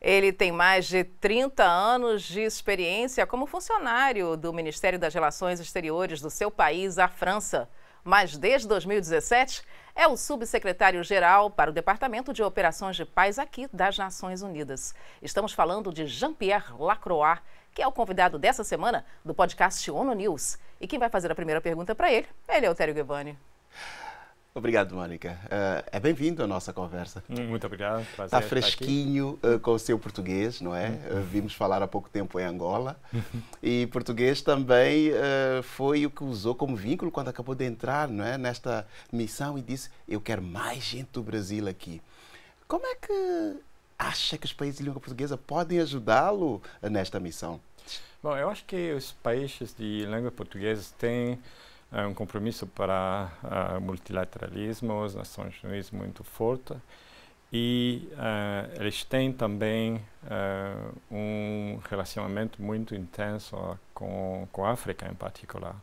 Ele tem mais de 30 anos de experiência como funcionário do Ministério das Relações Exteriores do seu país, a França. Mas desde 2017 é o subsecretário-geral para o Departamento de Operações de Paz aqui das Nações Unidas. Estamos falando de Jean-Pierre Lacroix, que é o convidado dessa semana do podcast ONU News. E quem vai fazer a primeira pergunta para ele é Eleutério Guevani. Obrigado, Mônica. Uh, é bem-vindo à nossa conversa. Muito obrigado. Está fresquinho uh, com o seu português, não é? Uh, vimos falar há pouco tempo em Angola. e português também foi o que usou como vínculo quando acabou de entrar não é? nesta missão e disse: Eu quero mais gente do Brasil aqui. Como é que acha que os países de língua portuguesa podem ajudá-lo nesta missão? Bom, eu acho que os países de língua portuguesa têm é um compromisso para uh, multilateralismo, as Nações Unidas muito forte e uh, eles têm também uh, um relacionamento muito intenso com, com a África em particular.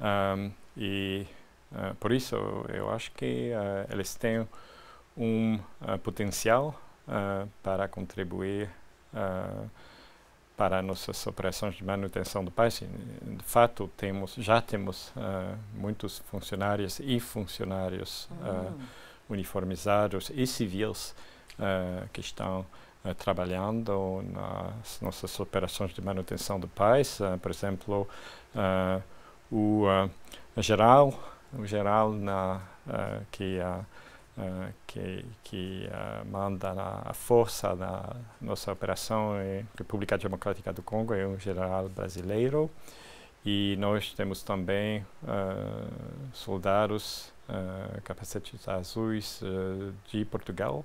Um, e uh, por isso eu acho que eles têm um potencial para contribuir para nossas operações de manutenção do país. De fato, temos, já temos uh, muitos funcionários e funcionários uh, uniformizados e civis uh, que estão trabalhando nas nossas operações de manutenção do país. por exemplo, o geral, o geral na, que a uh, que, que uh, manda a, força da nossa operação em República Democrática do Congo é um general brasileiro e nós temos também uh, soldados capacetes azuis de Portugal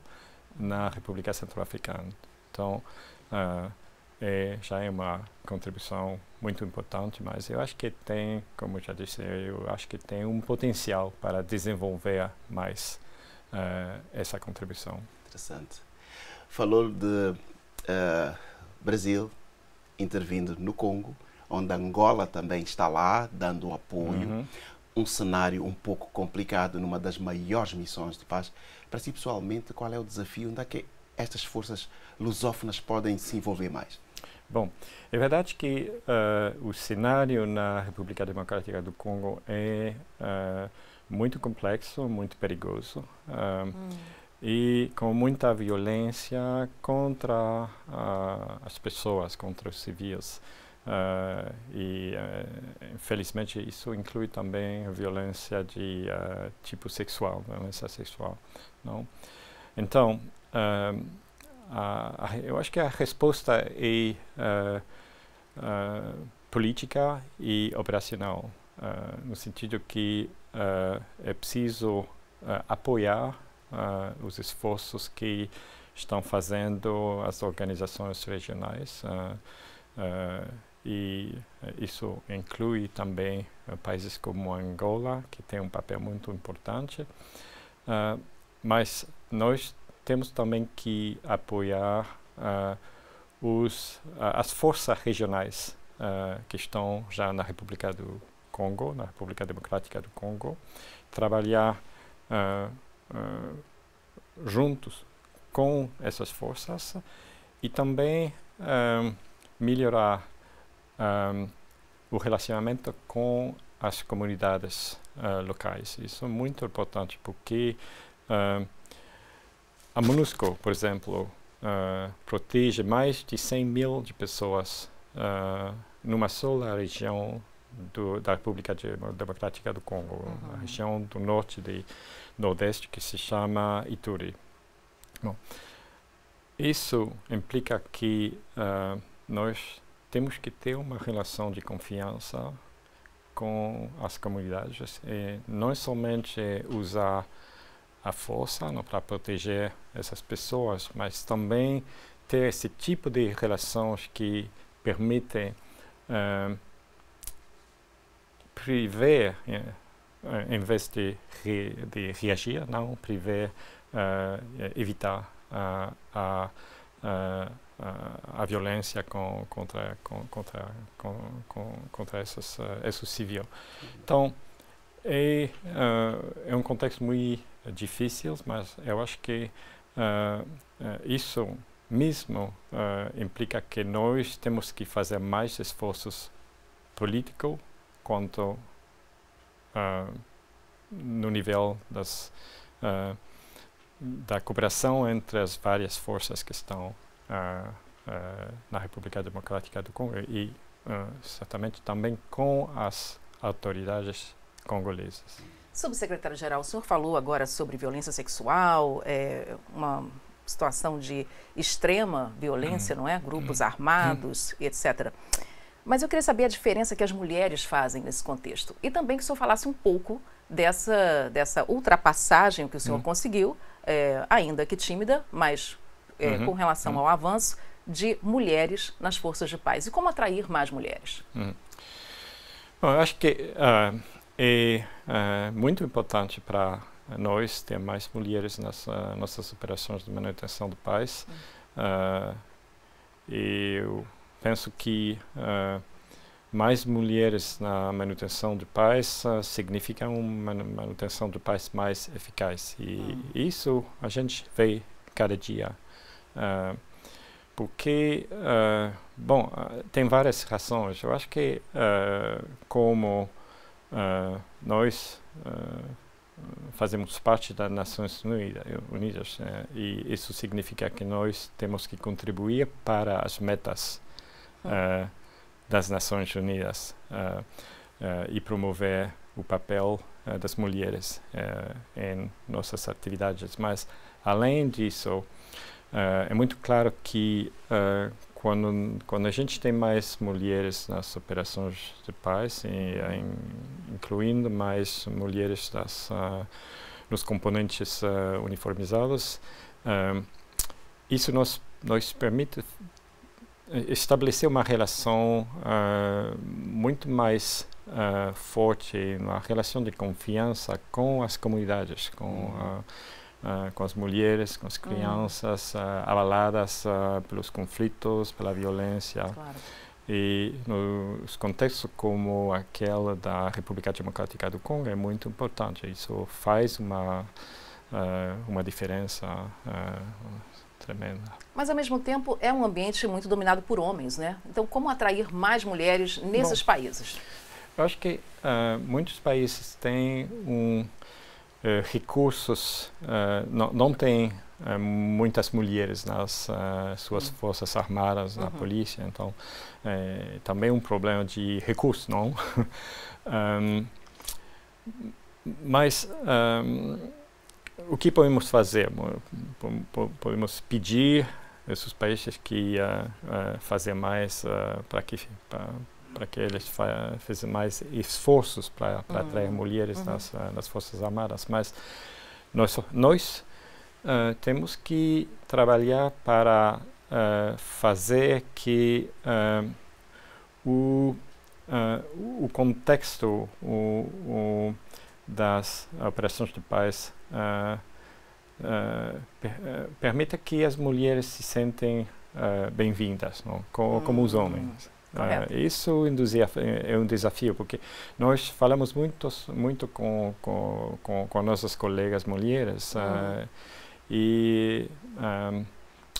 na República Centro-Africana. Então, é, já é uma contribuição muito importante, mas eu acho que tem, como já disse, eu acho que tem um potencial para desenvolver mais uh, essa contribuição. Interessante. Falou de uh, Brasil intervindo no Congo, onde Angola também está lá, dando apoio. Uhum. Um cenário um pouco complicado numa das maiores missões de paz. Para si, pessoalmente, qual é o desafio? Onde é que estas forças lusófonas podem se envolver mais? Bom, é verdade que uh, o cenário na República Democrática do Congo é uh, muito complexo, muito perigoso uh, hum. e com muita violência contra uh, as pessoas, contra os civis. Uh, e infelizmente isso inclui também violência de tipo sexual, violência sexual, não? Então, a, a, eu acho que a resposta é política e operacional, no sentido que uh, é preciso uh, apoiar uh, os esforços que estão fazendo as organizações regionais e isso inclui também países como Angola, que tem um papel muito importante, mas nós temos também que apoiar os, as forças regionais que estão já na República do Congo, na República Democrática do Congo, trabalhar uh, uh, juntos com essas forças e também um, melhorar um, o relacionamento com as comunidades uh, locais. Isso é muito importante porque a MONUSCO, por exemplo, protege mais de 100 mil de pessoas numa só região do, da República Democrática do Congo, uhum. a região do norte e nordeste que se chama Ituri. Bom, isso implica que uh, nós temos que ter uma relação de confiança com as comunidades e não somente usar a força para proteger essas pessoas, mas também ter esse tipo de relações que permitem uh, prever, eh, em vez de, re, de reagir, não prever, uh, evitar uh, a, a, a, violência com, contra, com, contra, com, contra essas, uh, esse civil. Então, é, é um contexto muito difícil, mas eu acho que isso mesmo uh, implica que nós temos que fazer mais esforços políticos quanto uh, no nível das, uh, da cooperação entre as várias forças que estão na República Democrática do Congo e certamente também com as autoridades congolesas. Subsecretário-Geral, o senhor falou agora sobre violência sexual, é, uma situação de extrema violência, uhum. não é? Grupos uhum. armados, etc. Mas eu queria saber a diferença que as mulheres fazem nesse contexto. E também que o senhor falasse um pouco dessa, dessa ultrapassagem que o senhor uhum. conseguiu, é, ainda que tímida, mas é, uhum. com relação uhum. ao avanço de mulheres nas forças de paz. E como atrair mais mulheres? Bom, eu acho que uh, é uh, muito importante para nós ter mais mulheres nas uh, nossas operações de manutenção de paz. Uh, e eu penso que uh, mais mulheres na manutenção de paz significa uma manutenção de paz mais eficaz. E uhum. isso a gente vê cada dia. porque, bom, tem várias razões. Eu acho que como nós fazemos parte das Nações Unidas né? e isso significa que nós temos que contribuir para as metas uh, das Nações Unidas uh, e promover o papel das mulheres em nossas atividades. Mas além disso, é muito claro que quando, quando a gente tem mais mulheres nas operações de paz, e, em, incluindo mais mulheres das, uh, nos componentes uh, uniformizados, uh, isso nos, nos permite estabelecer uma relação muito mais forte, uma relação de confiança com as comunidades, com uhum uh, com as mulheres, com as crianças, uh, abaladas uh, pelos conflitos, pela violência. Claro. E nos contextos como aquele da República Democrática do Congo é muito importante. Isso faz uma, uma diferença tremenda. Mas, ao mesmo tempo, é um ambiente muito dominado por homens, né? Então, como atrair mais mulheres nesses Bom, países? Eu acho que muitos países têm um eh, recursos, uh, não, não tem uh, muitas mulheres nas suas uhum. forças armadas, na uhum. polícia, então é também um problema de recursos, não? um, mas um, o que podemos fazer? Podemos pedir esses países que uh, uh, fazer mais uh, para que para que eles façam mais esforços para uhum. atrair mulheres uhum. nas, uh, nas Forças Armadas. Mas nós, nós uh, temos que trabalhar para fazer que o, o contexto o, o das operações de paz per, permita que as mulheres se sentem bem-vindas, como, como os homens. Uh, isso é um desafio, porque nós falamos muito, muito com, com, com, com nossas colegas mulheres uhum. uh, e um,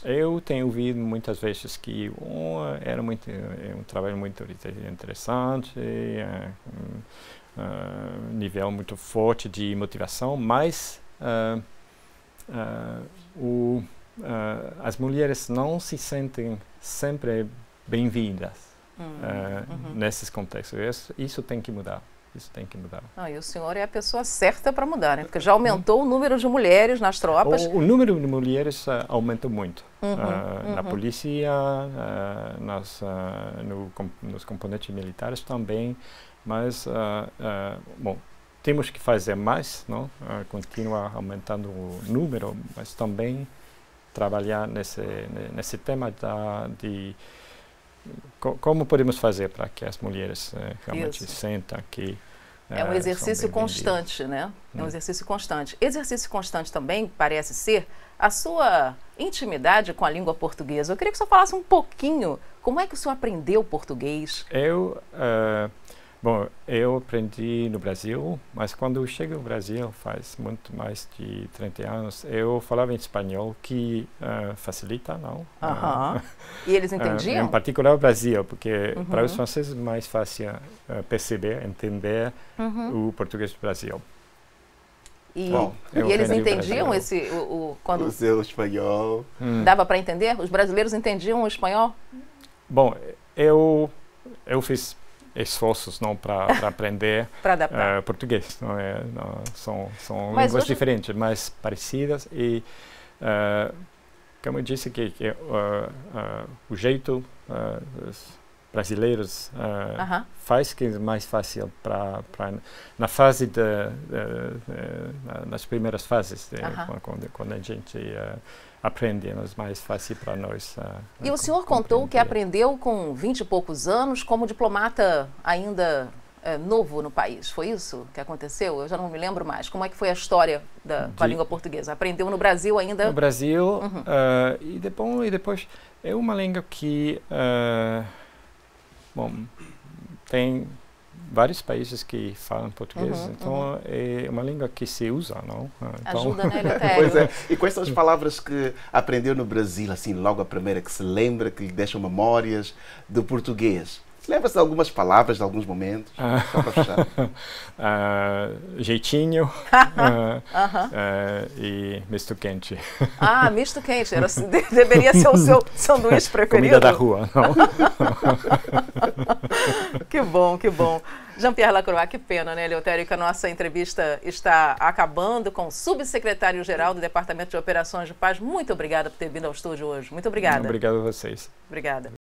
eu tenho ouvido muitas vezes que um, era muito, é um trabalho muito interessante, uh, um, nível muito forte de motivação, mas o, as mulheres não se sentem sempre bem-vindas. Uh, uhum. nesses contextos. Isso, isso, tem que mudar. Isso tem que mudar. Ah, e o senhor é a pessoa certa para mudar, né? Porque já aumentou o número de mulheres nas tropas. O, o número de mulheres uh, aumentou muito. Uhum, uh, uhum. Na polícia, nas, no, com, nos componentes militares também. Mas, bom, temos que fazer mais, não? continuar aumentando o número, mas também trabalhar nesse, nesse tema da, de como podemos fazer para que as mulheres uh, realmente Isso. sentam aqui? É um eh, exercício constante, né? É um hum. exercício constante. Exercício constante também parece ser a sua intimidade com a língua portuguesa. Eu queria que o senhor falasse um pouquinho como é que o senhor aprendeu português. Eu, uh, Bom, eu aprendi no Brasil, mas quando eu cheguei no Brasil, faz muito mais de 30 anos, eu falava em espanhol, que uh, facilita, não? Uh, e eles entendiam? Uh, em particular o Brasil, porque uhum. para os franceses é mais fácil perceber, entender uhum. o português do Brasil. E, Bom, e eles entendiam esse o, o, quando o seu espanhol hum. dava para entender? Os brasileiros entendiam o espanhol? Bom, eu eu fiz esforços não para aprender uh, português não é não, são são mas línguas hoje... diferentes mas parecidas e uh, como eu disse que, que uh, o jeito brasileiros -huh. faz que é mais fácil para na fase de, de, de, nas primeiras fases -huh. quando, quando a gente aprende, é mais fácil para nós. Uh, e o senhor contou que aprendeu com 20 e poucos anos como diplomata ainda é, novo no país. Foi isso que aconteceu? Eu já não me lembro mais. Como é que foi a história da, com a língua portuguesa? Aprendeu no Brasil ainda? No Brasil uhum. uh, e, depois, e depois é uma língua que uh, bom tem vários países que falam português, uhum, então uhum. é uma língua que se usa, não? Ah, então... Ajuda, né, Pois é. E quais são as palavras que aprendeu no Brasil, assim, logo a primeira, que se lembra, que lhe deixam memórias do português? Lembra-se de algumas palavras, de alguns momentos? Ah. Só para fechar. uh, jeitinho uh, uh, e misto quente. Ah, misto quente. Era, deveria ser o seu sanduíche preferido. Comida da rua, não? que bom, que bom. Jean-Pierre Lacroix, que pena, né, Leotério, que a nossa entrevista está acabando com o subsecretário-geral do Departamento de Operações de Paz. Muito obrigada por ter vindo ao estúdio hoje. Muito obrigada. Obrigado a vocês. Obrigada.